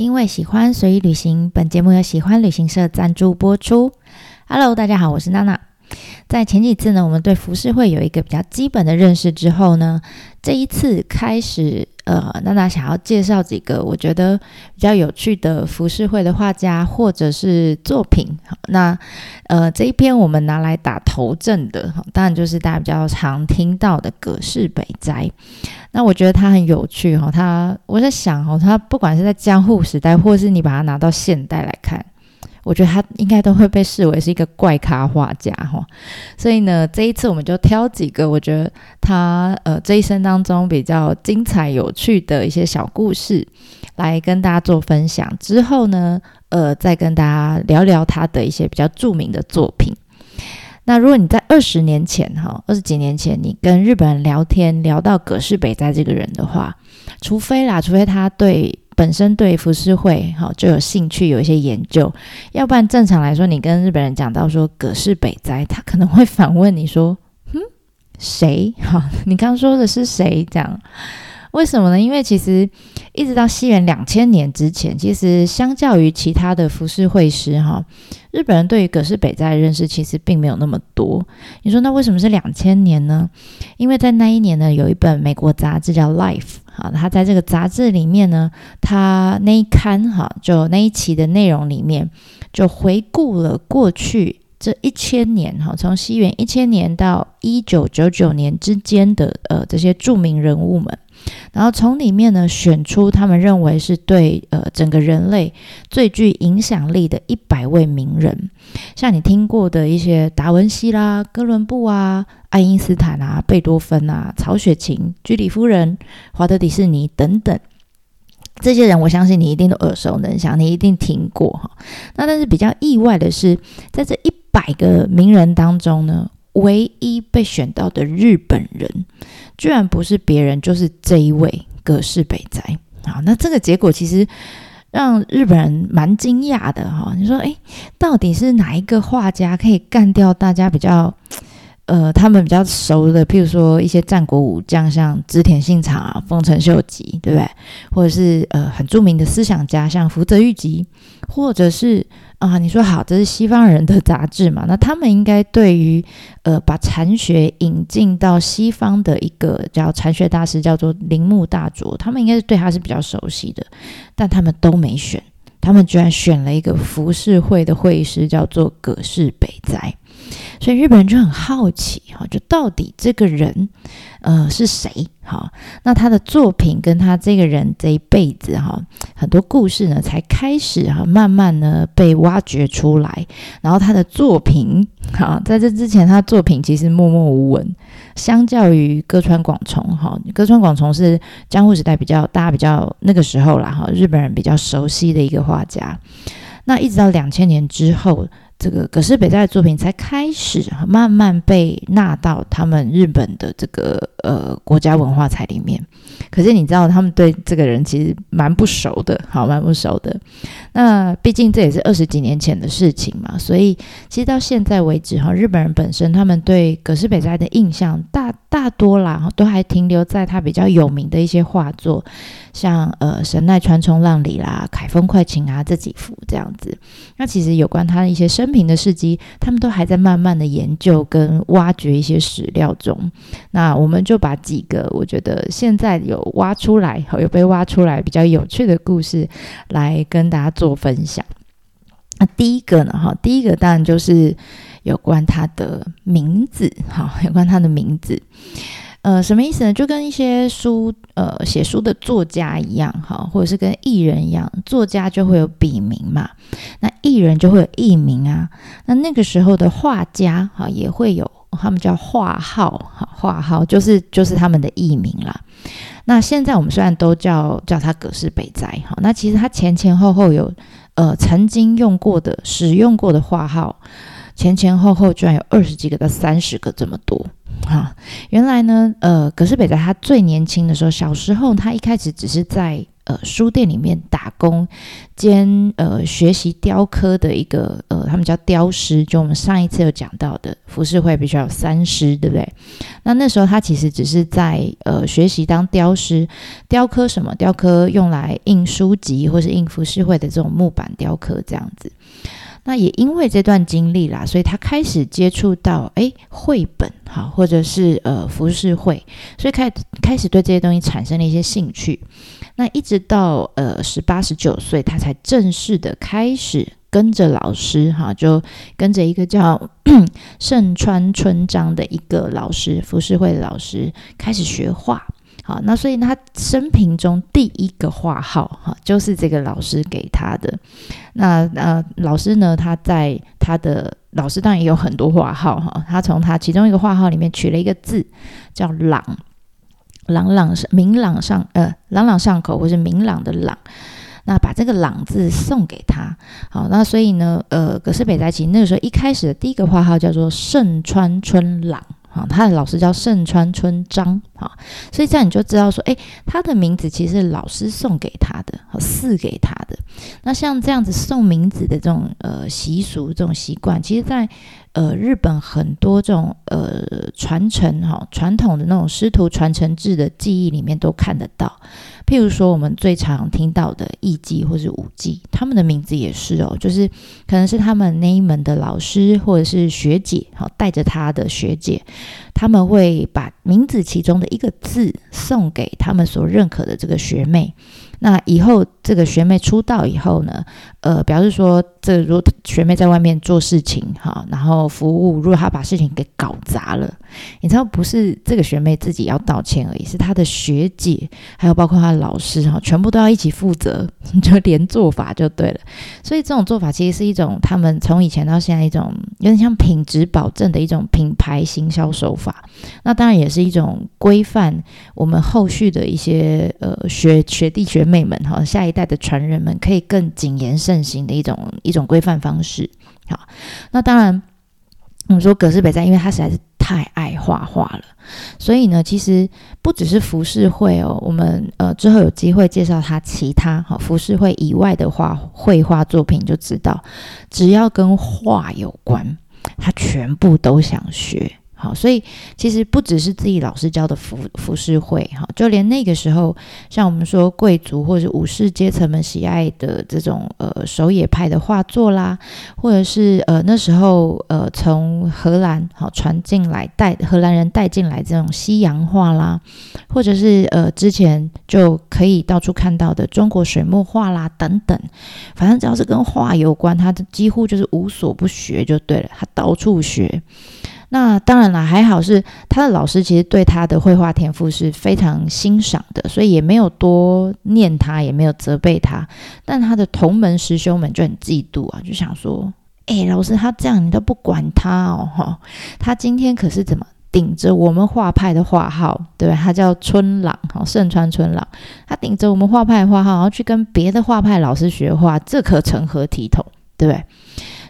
因为喜欢随意旅行，本节目由喜欢旅行社赞助播出。Hello，大家好，我是娜娜。在前几次呢，我们对浮世绘有一个比较基本的认识之后呢，这一次开始，呃，娜娜想要介绍几个我觉得比较有趣的浮世绘的画家或者是作品。那呃，这一篇我们拿来打头阵的，当然就是大家比较常听到的葛饰北斋。那我觉得他很有趣哈，他我在想哦，他不管是在江户时代，或是你把它拿到现代来看。我觉得他应该都会被视为是一个怪咖画家哈，所以呢，这一次我们就挑几个我觉得他呃这一生当中比较精彩有趣的一些小故事来跟大家做分享。之后呢，呃，再跟大家聊聊他的一些比较著名的作品。那如果你在二十年前哈，二十几年前，你跟日本人聊天聊到葛饰北斋这个人的话，除非啦，除非他对。本身对浮世绘哈就有兴趣，有一些研究，要不然正常来说，你跟日本人讲到说葛饰北斋，他可能会反问你说：“嗯，谁？哈，你刚说的是谁？”这样。为什么呢？因为其实一直到西元两千年之前，其实相较于其他的浮世绘师，哈，日本人对于葛饰北斋的认识其实并没有那么多。你说那为什么是两千年呢？因为在那一年呢，有一本美国杂志叫《Life》，好，他在这个杂志里面呢，他那一刊哈，就那一期的内容里面，就回顾了过去。这一千年哈，从西元一千年到一九九九年之间的呃这些著名人物们，然后从里面呢选出他们认为是对呃整个人类最具影响力的一百位名人，像你听过的一些达文西啦、哥伦布啊、爱因斯坦啊、贝多芬啊、曹雪芹、居里夫人、华德迪士尼等等。这些人，我相信你一定都耳熟能详，你一定听过哈。那但是比较意外的是，在这一百个名人当中呢，唯一被选到的日本人，居然不是别人，就是这一位葛饰北斋好。那这个结果其实让日本人蛮惊讶的哈。你说，诶，到底是哪一个画家可以干掉大家比较？呃，他们比较熟的，譬如说一些战国武将，像织田信长啊、丰臣秀吉，对不对？或者是呃很著名的思想家，像福泽谕吉，或者是啊，你说好，这是西方人的杂志嘛？那他们应该对于呃把禅学引进到西方的一个叫禅学大师，叫做铃木大佐，他们应该是对他是比较熟悉的，但他们都没选，他们居然选了一个浮世绘的绘师，叫做葛饰北斋。所以日本人就很好奇哈，就到底这个人，呃，是谁？哈，那他的作品跟他这个人这一辈子哈，很多故事呢，才开始哈，慢慢呢被挖掘出来。然后他的作品，哈，在这之前，他的作品其实默默无闻。相较于歌川广重，哈，歌川广重是江户时代比较大家比较那个时候啦，哈，日本人比较熟悉的一个画家。那一直到两千年之后。这个葛饰北斋的作品才开始慢慢被纳到他们日本的这个呃国家文化财里面。可是你知道，他们对这个人其实蛮不熟的，好，蛮不熟的。那毕竟这也是二十几年前的事情嘛，所以其实到现在为止，哈，日本人本身他们对葛饰北斋的印象大大多啦，都还停留在他比较有名的一些画作，像呃神奈川冲浪里啦、凯风快晴啊这几幅这样子。那其实有关他的一些生平的事迹，他们都还在慢慢的研究跟挖掘一些史料中。那我们就把几个我觉得现在有挖出来，有被挖出来比较有趣的故事，来跟大家做分享。那第一个呢，哈，第一个当然就是有关他的名字，哈，有关他的名字。呃，什么意思呢？就跟一些书，呃，写书的作家一样，哈，或者是跟艺人一样，作家就会有笔名嘛，那艺人就会有艺名啊。那那个时候的画家，哈，也会有他们叫画号，哈，画号就是就是他们的艺名啦。那现在我们虽然都叫叫他葛饰北斋，哈，那其实他前前后后有呃曾经用过的、使用过的画号，前前后后居然有二十几个到三十个这么多。哈，原来呢，呃，葛饰北斋他最年轻的时候，小时候他一开始只是在呃书店里面打工兼呃学习雕刻的一个呃，他们叫雕师，就我们上一次有讲到的服饰会必须要有三师，对不对？那那时候他其实只是在呃学习当雕师，雕刻什么？雕刻用来印书籍或是印服饰会的这种木板雕刻这样子。那也因为这段经历啦，所以他开始接触到诶绘本哈，或者是呃服饰会，所以开开始对这些东西产生了一些兴趣。那一直到呃十八十九岁，他才正式的开始跟着老师哈，就跟着一个叫 盛川春章的一个老师，服饰会的老师开始学画。好，那所以他生平中第一个画号哈，就是这个老师给他的。那呃，老师呢，他在他的老师当然也有很多画号哈，他从他其中一个画号里面取了一个字叫“朗”，朗朗上明朗上呃朗朗上口或是明朗的朗，那把这个“朗”字送给他。好，那所以呢，呃，葛饰北斋其那个时候一开始的第一个画号叫做盛川春朗。啊，他的老师叫盛川春章，啊，所以这样你就知道说，哎，他的名字其实老师送给他的，赐给他的。那像这样子送名字的这种呃习俗、这种习惯，其实，在呃日本很多这种呃传承哈传统的那种师徒传承制的记忆里面都看得到。譬如说，我们最常听到的艺伎或是舞伎，他们的名字也是哦，就是可能是他们那一门的老师或者是学姐，好带着他的学姐，他们会把名字其中的一个字送给他们所认可的这个学妹。那以后这个学妹出道以后呢，呃，表示说，这如果学妹在外面做事情哈，然后服务，如果她把事情给搞砸了，你知道不是这个学妹自己要道歉而已，是她的学姐，还有包括她的老师哈，全部都要一起负责，就连做法就对了。所以这种做法其实是一种他们从以前到现在一种有点像品质保证的一种品牌行销手法。那当然也是一种规范我们后续的一些呃学学弟学。妹们哈，下一代的传人们可以更谨言慎行的一种一种规范方式。好，那当然，我们说葛饰北斋，因为他实在是太爱画画了，所以呢，其实不只是服饰会哦，我们呃之后有机会介绍他其他哈服饰会以外的画绘画作品，就知道只要跟画有关，他全部都想学。好，所以其实不只是自己老师教的服服饰会，哈，就连那个时候，像我们说贵族或者武士阶层们喜爱的这种呃手野派的画作啦，或者是呃那时候呃从荷兰好传进来带荷兰人带进来这种西洋画啦，或者是呃之前就可以到处看到的中国水墨画啦等等，反正只要是跟画有关，他几乎就是无所不学就对了，他到处学。那当然了，还好是他的老师，其实对他的绘画天赋是非常欣赏的，所以也没有多念他，也没有责备他。但他的同门师兄们就很嫉妒啊，就想说：“哎，老师他这样，你都不管他哦，哈，他今天可是怎么顶着我们画派的画号，对？他叫春朗，哈，盛川春朗，他顶着我们画派的画号，然后去跟别的画派老师学画，这可成何体统，对不对？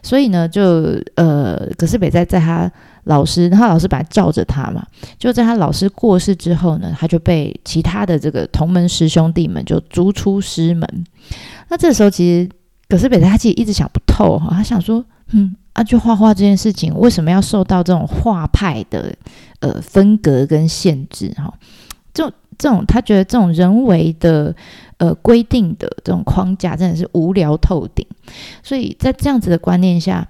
所以呢，就呃，葛饰北在在他。老师，他老师本来罩着他嘛，就在他老师过世之后呢，他就被其他的这个同门师兄弟们就逐出师门。那这时候其实葛斯北他其实一直想不透哈，他想说，嗯，啊，就画画这件事情为什么要受到这种画派的呃分隔跟限制哈？这种这种他觉得这种人为的呃规定的这种框架真的是无聊透顶，所以在这样子的观念下。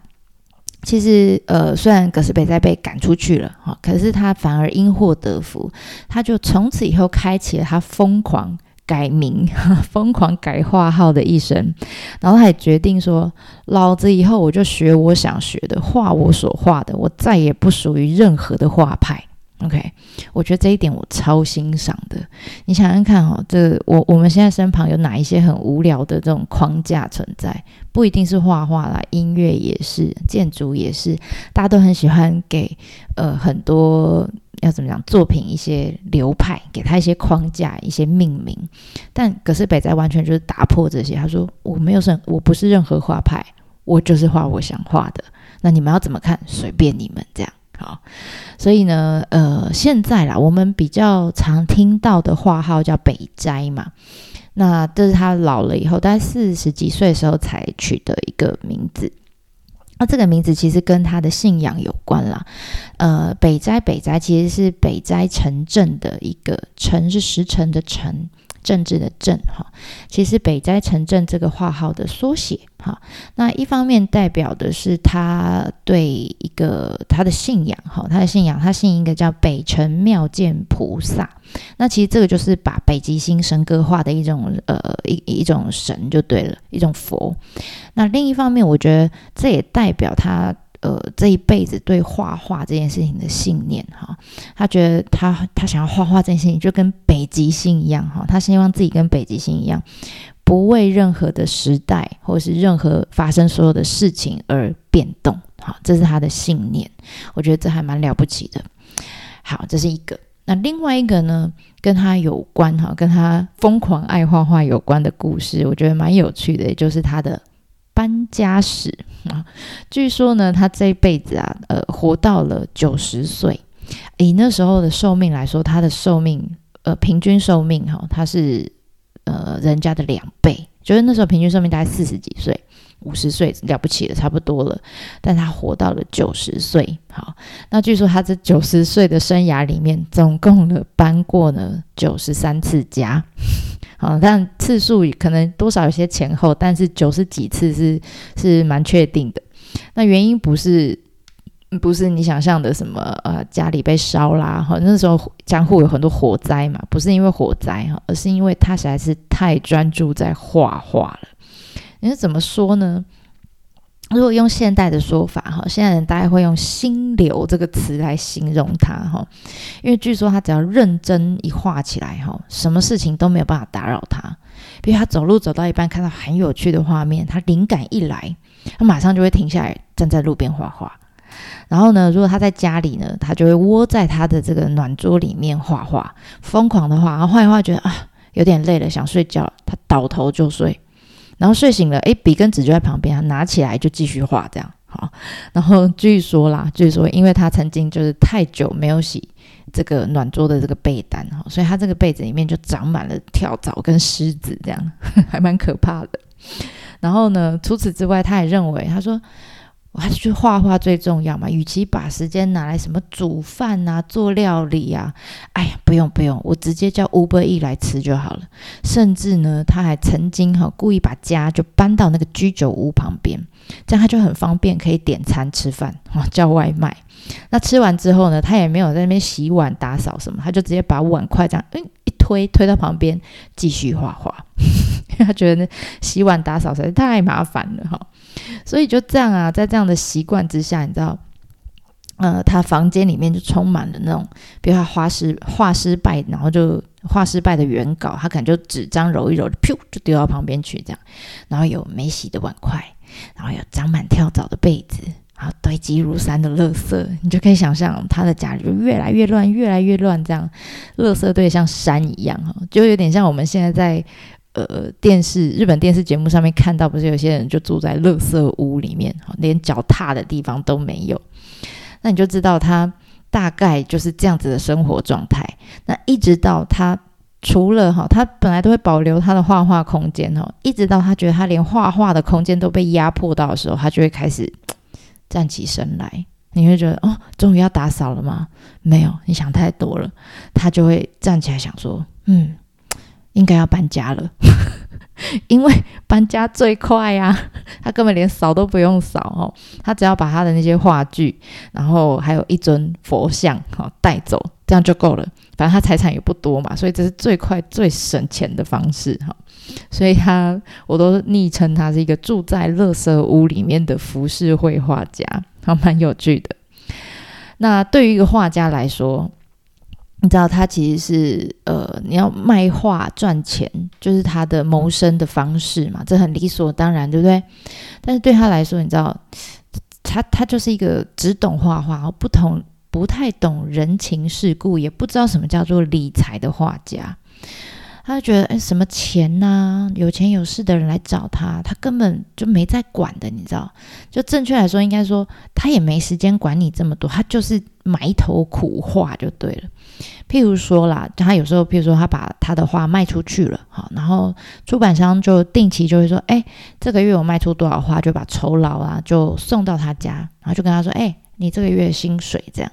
其实，呃，虽然葛斯北在被赶出去了，哈，可是他反而因祸得福，他就从此以后开启了他疯狂改名、疯狂改画号的一生。然后他也决定说：“老子以后我就学我想学的，画我所画的，我再也不属于任何的画派。” OK，我觉得这一点我超欣赏的。你想想看哈，这我我们现在身旁有哪一些很无聊的这种框架存在？不一定是画画啦，音乐也是，建筑也是，大家都很喜欢给呃很多要怎么讲作品一些流派，给他一些框架，一些命名。但可是北斋完全就是打破这些，他说我没有什，我不是任何画派，我就是画我想画的。那你们要怎么看？随便你们这样。好，所以呢，呃，现在啦，我们比较常听到的话号叫北斋嘛。那这是他老了以后，大概四十几岁的时候才取的一个名字。那这个名字其实跟他的信仰有关啦。呃，北斋北斋其实是北斋城镇的一个城，是石城的城。政治的政哈，其实北斋城镇这个画号的缩写哈，那一方面代表的是他对一个他的信仰哈，他的信仰他信一个叫北辰妙见菩萨，那其实这个就是把北极星神格化的一种呃一一种神就对了，一种佛。那另一方面，我觉得这也代表他。呃，这一辈子对画画这件事情的信念哈，他觉得他他想要画画这件事情就跟北极星一样哈，他希望自己跟北极星一样，不为任何的时代或者是任何发生所有的事情而变动，好，这是他的信念，我觉得这还蛮了不起的。好，这是一个，那另外一个呢，跟他有关哈，跟他疯狂爱画画有关的故事，我觉得蛮有趣的，也就是他的。搬家史啊，据说呢，他这一辈子啊，呃，活到了九十岁。以那时候的寿命来说，他的寿命，呃，平均寿命哈，他是呃人家的两倍。就是那时候平均寿命大概四十几岁，五十岁了不起了，差不多了。但他活到了九十岁。好，那据说他这九十岁的生涯里面，总共的搬过了九十三次家。好，但次数可能多少有些前后，但是九十几次是是蛮确定的。那原因不是不是你想象的什么呃家里被烧啦，哈那时候江户有很多火灾嘛，不是因为火灾哈，而是因为他实在是太专注在画画了。你是怎么说呢？如果用现代的说法，哈，现在人大概会用“心流”这个词来形容他，哈，因为据说他只要认真一画起来，哈，什么事情都没有办法打扰他。比如他走路走到一半，看到很有趣的画面，他灵感一来，他马上就会停下来，站在路边画画。然后呢，如果他在家里呢，他就会窝在他的这个暖桌里面画画，疯狂的画，然后画一画，觉得啊有点累了，想睡觉，他倒头就睡。然后睡醒了，诶，笔跟纸就在旁边，他拿起来就继续画，这样好。然后据说啦，据说因为他曾经就是太久没有洗这个暖桌的这个被单哈，所以他这个被子里面就长满了跳蚤跟虱子，这样还蛮可怕的。然后呢，除此之外，他也认为，他说。我还是去画画最重要嘛，与其把时间拿来什么煮饭啊、做料理啊，哎呀，不用不用，我直接叫 Uber E 来吃就好了。甚至呢，他还曾经哈故意把家就搬到那个居酒屋旁边，这样他就很方便可以点餐吃饭啊，叫外卖。那吃完之后呢，他也没有在那边洗碗打扫什么，他就直接把碗筷这样嗯推推到旁边继续画画，因为他觉得洗碗打扫实在太麻烦了哈。所以就这样啊，在这样的习惯之下，你知道，呃，他房间里面就充满了那种，比如他画失画失败，然后就画失败的原稿，他可能就纸张揉一揉，噗就丢到旁边去，这样，然后有没洗的碗筷，然后有长满跳蚤的被子，然后堆积如山的垃圾，你就可以想象他的家里就越来越乱，越来越乱，这样，垃圾堆像山一样哈，就有点像我们现在在。呃，电视日本电视节目上面看到，不是有些人就住在垃圾屋里面，连脚踏的地方都没有。那你就知道他大概就是这样子的生活状态。那一直到他除了哈，他本来都会保留他的画画空间哦，一直到他觉得他连画画的空间都被压迫到的时候，他就会开始站起身来。你会觉得哦，终于要打扫了吗？没有，你想太多了。他就会站起来想说，嗯。应该要搬家了，因为搬家最快呀，他根本连扫都不用扫哦，他只要把他的那些话剧，然后还有一尊佛像哈带走，这样就够了。反正他财产也不多嘛，所以这是最快最省钱的方式哈。所以他我都昵称他是一个住在垃圾屋里面的浮世绘画家，还蛮有趣的。那对于一个画家来说，你知道他其实是呃，你要卖画赚钱，就是他的谋生的方式嘛，这很理所当然，对不对？但是对他来说，你知道，他他就是一个只懂画画，不同不太懂人情世故，也不知道什么叫做理财的画家。他就觉得，哎，什么钱呐？有钱有势的人来找他，他根本就没在管的，你知道？就正确来说，应该说他也没时间管你这么多，他就是埋头苦画就对了。譬如说啦，他有时候，譬如说他把他的画卖出去了，好，然后出版商就定期就会说，哎，这个月我卖出多少画，就把酬劳啊就送到他家，然后就跟他说，哎，你这个月薪水这样。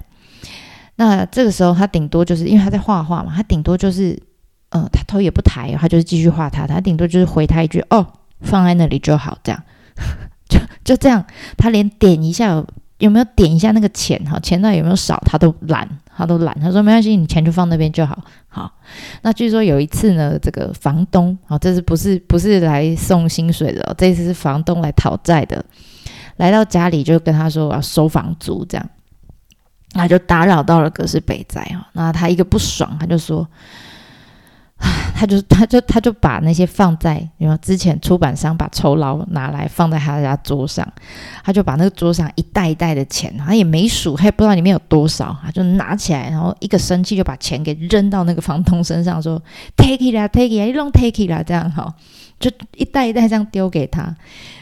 那这个时候他顶多就是因为他在画画嘛，他顶多就是。嗯，他头也不抬，他就是继续画他，他顶多就是回他一句哦，放在那里就好，这样，就就这样，他连点一下有没有点一下那个钱哈，钱到有没有少，他都懒，他都懒，他说没关系，你钱就放那边就好，好。那据说有一次呢，这个房东啊，这是不是不是来送薪水的？这次是房东来讨债的，来到家里就跟他说我要收房租，这样，那就打扰到了葛氏北斋啊，那他一个不爽，他就说。他就他就他就把那些放在，因为之前出版商把酬劳拿来放在他家桌上，他就把那个桌上一袋一袋的钱，他也没数，他也不知道里面有多少，他就拿起来，然后一个生气就把钱给扔到那个房东身上，说 take it 啦，take it，你弄 take it 啦，这样哈，就一袋一袋这样丢给他。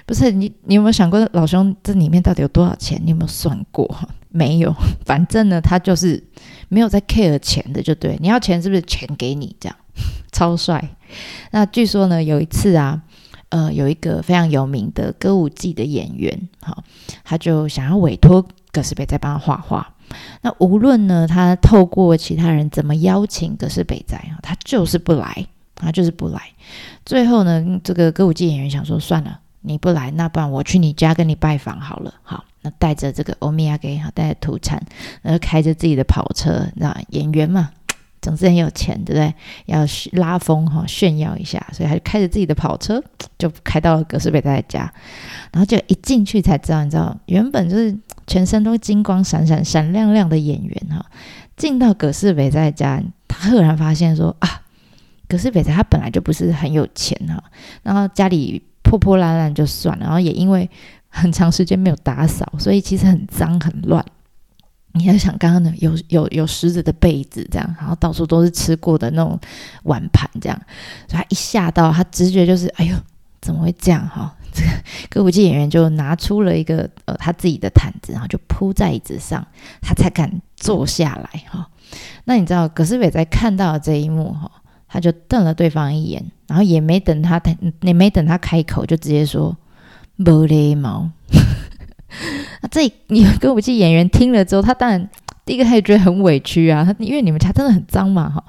不是你，你有没有想过老兄这里面到底有多少钱？你有没有算过？没有，反正呢，他就是没有在 care 钱的，就对。你要钱是不是钱给你这样？超帅！那据说呢，有一次啊，呃，有一个非常有名的歌舞伎的演员，好，他就想要委托葛饰北斋帮他画画。那无论呢，他透过其他人怎么邀请葛饰北斋啊，他就是不来，他就是不来。最后呢，这个歌舞伎演员想说，算了，你不来，那不然我去你家跟你拜访好了。好，那带着这个欧米亚给，好带着土产，然后开着自己的跑车，那演员嘛。总是很有钱，对不对？要拉风哈，炫耀一下，所以他就开着自己的跑车，就开到了葛饰北在家。然后就一进去才知道，你知道，原本就是全身都金光闪闪、闪亮亮的演员哈，进到葛饰北在家，他赫然发现说啊，葛饰北仔他本来就不是很有钱哈，然后家里破破烂烂就算了，然后也因为很长时间没有打扫，所以其实很脏很乱。你要想刚刚的有有有石子的被子这样，然后到处都是吃过的那种碗盘这样，所以他一吓到，他直觉就是哎呦怎么会这样哈？这 个歌舞伎演员就拿出了一个呃他自己的毯子，然后就铺在椅子上，他才敢坐下来哈。那你知道葛思伟在看到这一幕哈，他就瞪了对方一眼，然后也没等他也没等他开口，就直接说没礼貌。那 这你歌舞伎演员听了之后，他当然第一个他也觉得很委屈啊，他因为你们家真的很脏嘛哈。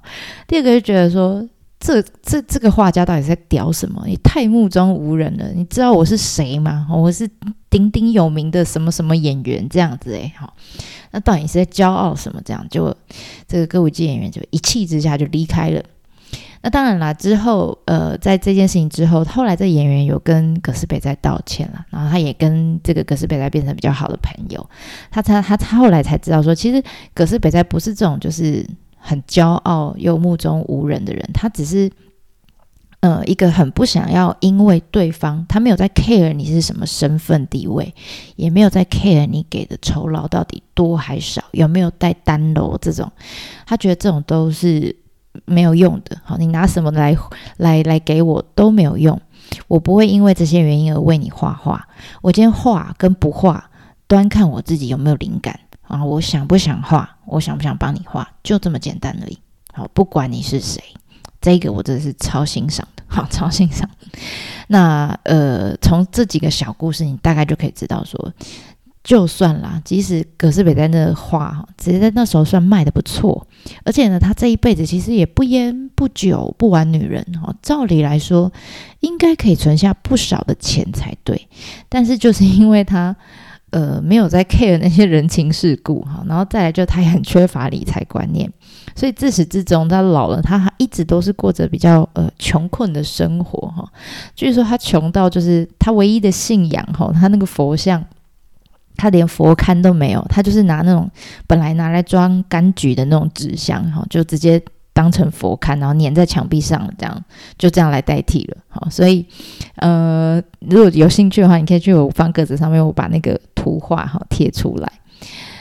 第二个就觉得说，这这这个画家到底在屌什么？你太目中无人了。你知道我是谁吗？我是鼎鼎有名的什么什么演员这样子诶。好，那到底是在骄傲什么？这样就这个歌舞伎演员就一气之下就离开了。那当然啦，之后呃，在这件事情之后，后来这演员有跟葛斯北在道歉了，然后他也跟这个葛斯北在变成比较好的朋友。他他他他后来才知道说，其实葛斯北在不是这种就是很骄傲又目中无人的人，他只是呃一个很不想要因为对方他没有在 care 你是什么身份地位，也没有在 care 你给的酬劳到底多还少，有没有带单楼这种，他觉得这种都是。没有用的，好，你拿什么来来来给我都没有用，我不会因为这些原因而为你画画。我今天画跟不画，端看我自己有没有灵感啊，我想不想画，我想不想帮你画，就这么简单而已。好，不管你是谁，这个我真的是超欣赏的，好，超欣赏。那呃，从这几个小故事，你大概就可以知道说。就算啦，即使葛斯北在那画哈，只是在那时候算卖的不错，而且呢，他这一辈子其实也不烟不酒不玩女人哈，照理来说应该可以存下不少的钱才对，但是就是因为他呃没有在 care 那些人情世故哈，然后再来就他也很缺乏理财观念，所以自始至终他老了，他一直都是过着比较呃穷困的生活哈，据说他穷到就是他唯一的信仰哈，他那个佛像。他连佛龛都没有，他就是拿那种本来拿来装柑橘的那种纸箱，哈，就直接当成佛龛，然后粘在墙壁上，这样就这样来代替了，好，所以呃，如果有兴趣的话，你可以去我方格子上面，我把那个图画哈贴出来。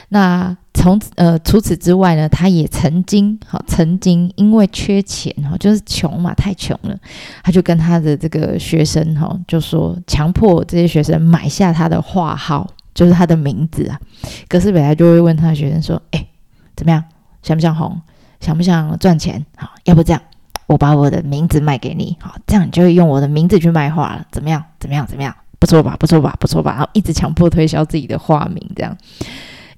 那从呃除此之外呢，他也曾经哈曾经因为缺钱哈，就是穷嘛，太穷了，他就跟他的这个学生哈就说，强迫这些学生买下他的画号，就是他的名字啊。葛饰北斋就会问他学生说：“哎，怎么样？想不想红？想不想赚钱？好，要不这样，我把我的名字卖给你，好，这样你就会用我的名字去卖画了。怎么样？怎么样？怎么样？不错吧？不错吧？不错吧？然后一直强迫推销自己的画名，这样。”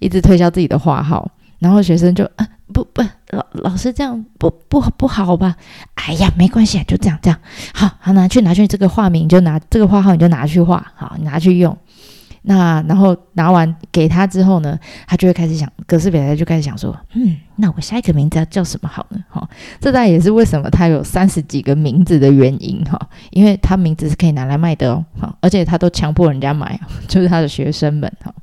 一直推销自己的画号，然后学生就啊不不老老师这样不不不好吧？哎呀，没关系，就这样这样，好好拿去拿去这个画名就拿这个画号你就拿去画，好拿去用。那然后拿完给他之后呢，他就会开始想，格式北斋就开始想说，嗯，那我下一个名字要叫什么好呢？哈，这大概也是为什么他有三十几个名字的原因哈，因为他名字是可以拿来卖的哦，好，而且他都强迫人家买，就是他的学生们哈。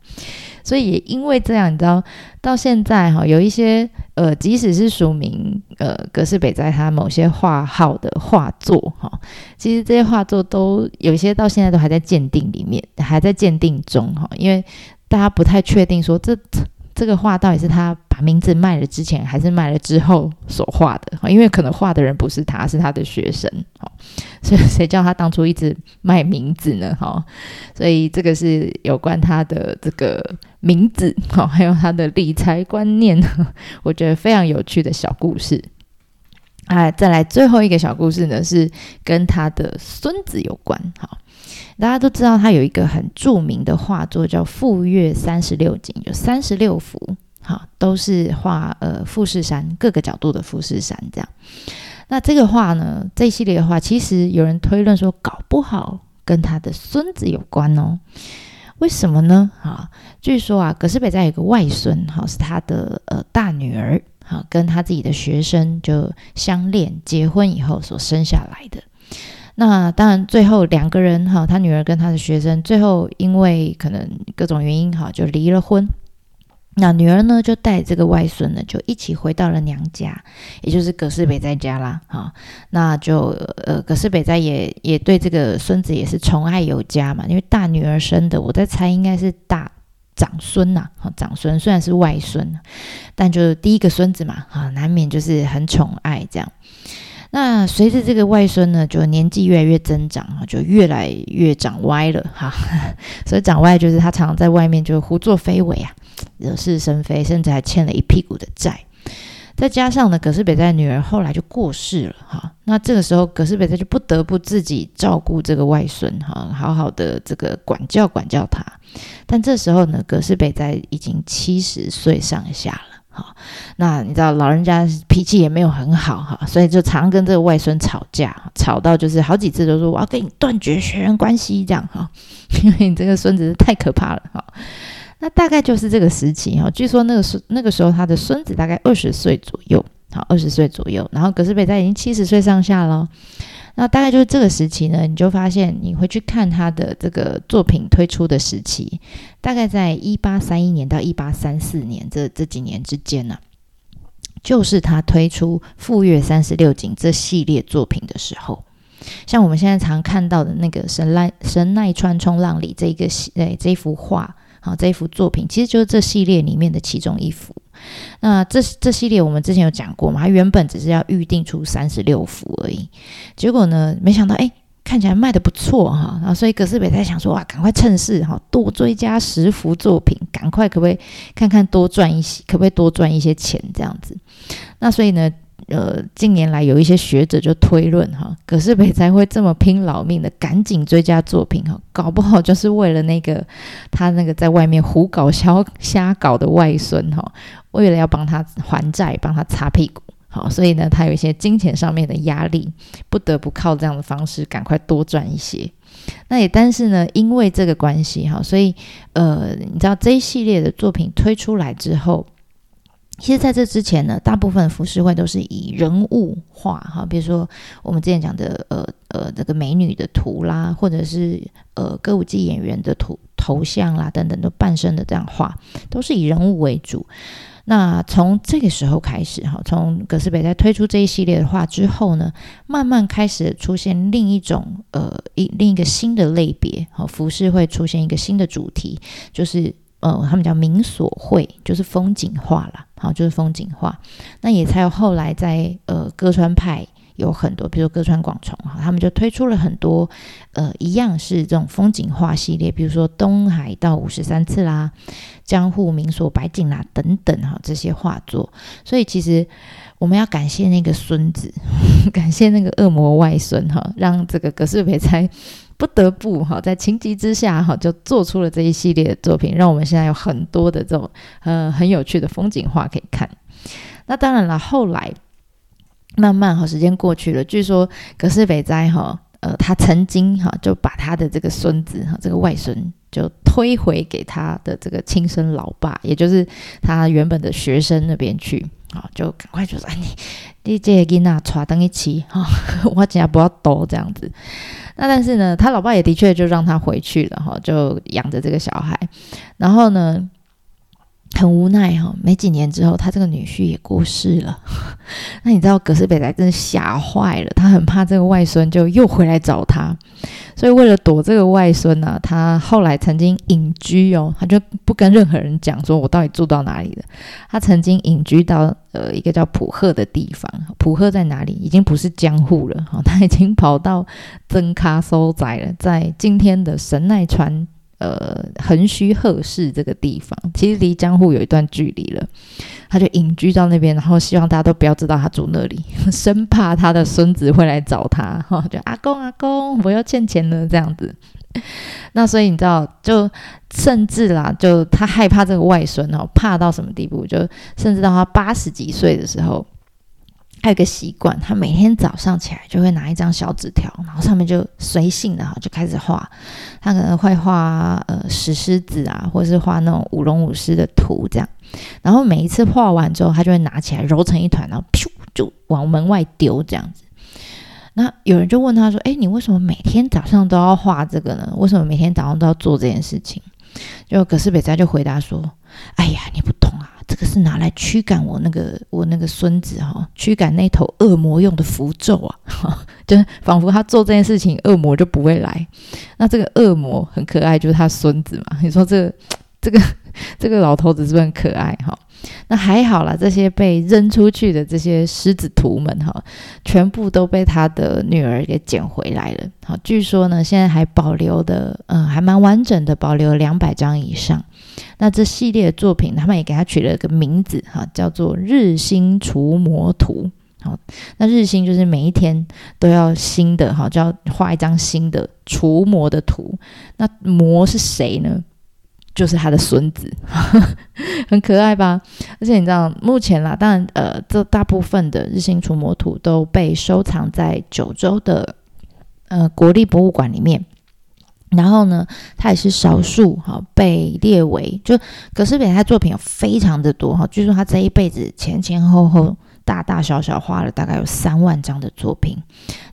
所以也因为这样，你知道，到现在哈，有一些呃，即使是署名呃，格式北斋他某些画号的画作哈，其实这些画作都有一些到现在都还在鉴定里面，还在鉴定中哈，因为大家不太确定说这。这个画到底是他把名字卖了之前，还是卖了之后所画的？因为可能画的人不是他，是他的学生。好，所以 谁叫他当初一直卖名字呢？哈，所以这个是有关他的这个名字，好，还有他的理财观念，我觉得非常有趣的小故事。哎，再来最后一个小故事呢，是跟他的孙子有关。好。大家都知道，他有一个很著名的画作叫《富岳三十六景》，有三十六幅，好，都是画呃富士山各个角度的富士山这样。那这个画呢，这一系列的画，其实有人推论说，搞不好跟他的孙子有关哦。为什么呢？啊，据说啊，葛饰北斋有个外孙，哈，是他的呃大女儿，哈，跟他自己的学生就相恋结婚以后所生下来的。那当然，最后两个人哈，他女儿跟他的学生，最后因为可能各种原因哈，就离了婚。那女儿呢，就带这个外孙呢，就一起回到了娘家，也就是葛饰北斋家啦。哈，那就呃，葛饰北斋也也对这个孙子也是宠爱有加嘛，因为大女儿生的，我在猜应该是大长孙呐。哈，长孙虽然是外孙，但就是第一个孙子嘛，哈，难免就是很宠爱这样。那随着这个外孙呢，就年纪越来越增长啊，就越来越长歪了哈。所以长歪就是他常常在外面就胡作非为啊，惹是生非，甚至还欠了一屁股的债。再加上呢，葛饰北斋女儿后来就过世了哈。那这个时候，葛饰北斋就不得不自己照顾这个外孙哈，好好的这个管教管教他。但这时候呢，葛饰北斋已经七十岁上下了。好，那你知道老人家脾气也没有很好哈，所以就常跟这个外孙吵架，吵到就是好几次都说我要跟你断绝血缘关系这样哈，因为你这个孙子太可怕了哈。那大概就是这个时期哈，据说那个时那个时候他的孙子大概二十岁左右，好二十岁左右，然后葛斯北他已经七十岁上下了。那大概就是这个时期呢，你就发现你会去看他的这个作品推出的时期，大概在一八三一年到一八三四年这这几年之间呢，就是他推出《富岳三十六景》这系列作品的时候。像我们现在常看到的那个神奈神奈川冲浪里这一个系哎这幅画，好这幅作品，其实就是这系列里面的其中一幅。那这这系列我们之前有讲过嘛？它原本只是要预定出三十六幅而已，结果呢，没想到哎，看起来卖的不错哈，然后所以葛饰北在想说哇，赶快趁势哈，多追加十幅作品，赶快可不可以看看多赚一些，可不可以多赚一些钱这样子？那所以呢？呃，近年来有一些学者就推论哈，葛饰北才会这么拼老命的赶紧追加作品哈，搞不好就是为了那个他那个在外面胡搞瞎瞎搞的外孙哈，为了要帮他还债，帮他擦屁股，好，所以呢，他有一些金钱上面的压力，不得不靠这样的方式赶快多赚一些。那也但是呢，因为这个关系哈，所以呃，你知道这一系列的作品推出来之后。其实，在这之前呢，大部分浮世绘都是以人物画哈，比如说我们之前讲的呃呃这个美女的图啦，或者是呃歌舞伎演员的图头像啦等等，都半身的这样画，都是以人物为主。那从这个时候开始哈，从葛饰北在推出这一系列的画之后呢，慢慢开始出现另一种呃一另一个新的类别好，服饰会出现一个新的主题，就是。呃，他们叫民所绘，就是风景画啦，好，就是风景画。那也才有后来在呃歌川派有很多，比如歌川广重哈，他们就推出了很多呃一样是这种风景画系列，比如说东海道五十三次啦，江户民所白景啦等等哈这些画作。所以其实我们要感谢那个孙子，感谢那个恶魔外孙哈，让这个葛饰北斋。不得不哈，在情急之下哈，就做出了这一系列的作品，让我们现在有很多的这种呃很有趣的风景画可以看。那当然了，后来慢慢哈，时间过去了，据说葛饰北斋哈，呃，他曾经哈就把他的这个孙子哈，这个外孙就推回给他的这个亲生老爸，也就是他原本的学生那边去，好，就赶快就说你你这个囡仔带等一起哈，我今天不要多这样子。那但是呢，他老爸也的确就让他回去了哈，就养着这个小孩。然后呢，很无奈哈，没几年之后，他这个女婿也过世了。那你知道葛饰北斋真的吓坏了，他很怕这个外孙就又回来找他。所以为了躲这个外孙呢，他后来曾经隐居哦，他就不跟任何人讲说我到底住到哪里了。他曾经隐居到呃一个叫普贺的地方，普贺在哪里？已经不是江户了哈，他已经跑到增咖收宅了，在今天的神奈川呃横须贺市这个地方，其实离江户有一段距离了。他就隐居到那边，然后希望大家都不要知道他住那里，生怕他的孙子会来找他。哈，就阿公阿公，我要欠钱了这样子。那所以你知道，就甚至啦，就他害怕这个外孙哦，怕到什么地步？就甚至到他八十几岁的时候。还有个习惯，他每天早上起来就会拿一张小纸条，然后上面就随性的哈就开始画。他可能会画呃石狮子啊，或是画那种舞龙舞狮的图这样。然后每一次画完之后，他就会拿起来揉成一团，然后噗就往门外丢这样子。那有人就问他说：“哎，你为什么每天早上都要画这个呢？为什么每天早上都要做这件事情？”就葛斯北斋就回答说：“哎呀，你不懂。”这个是拿来驱赶我那个我那个孙子哈，驱赶那头恶魔用的符咒啊，就仿佛他做这件事情，恶魔就不会来。那这个恶魔很可爱，就是他孙子嘛。你说这个这个这个老头子是不是很可爱哈？那还好啦，这些被扔出去的这些狮子徒们哈，全部都被他的女儿给捡回来了。好，据说呢，现在还保留的，嗯，还蛮完整的，保留两百张以上。那这系列的作品，他们也给他取了个名字哈，叫做《日星除魔图》。好，那日星就是每一天都要新的哈，就要画一张新的除魔的图。那魔是谁呢？就是他的孙子，很可爱吧？而且你知道，目前啦，当然呃，这大部分的日星除魔图都被收藏在九州的呃国立博物馆里面。然后呢，他也是少数哈被列为就葛饰北他作品有非常的多哈，据说他这一辈子前前后后大大小小画了大概有三万张的作品。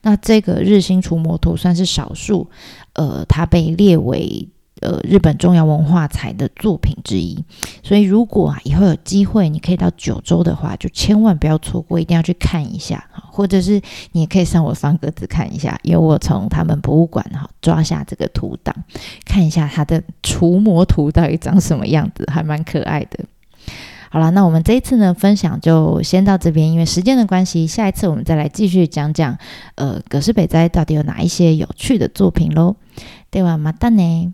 那这个日星除魔图算是少数，呃，他被列为。呃，日本重要文化财的作品之一，所以如果啊以后有机会，你可以到九州的话，就千万不要错过，一定要去看一下哈。或者是你也可以上我方格子看一下，因为我从他们博物馆哈抓下这个图档，看一下它的除魔图到底长什么样子，还蛮可爱的。好了，那我们这一次呢分享就先到这边，因为时间的关系，下一次我们再来继续讲讲呃葛饰北斋到底有哪一些有趣的作品喽。对吧？马达呢？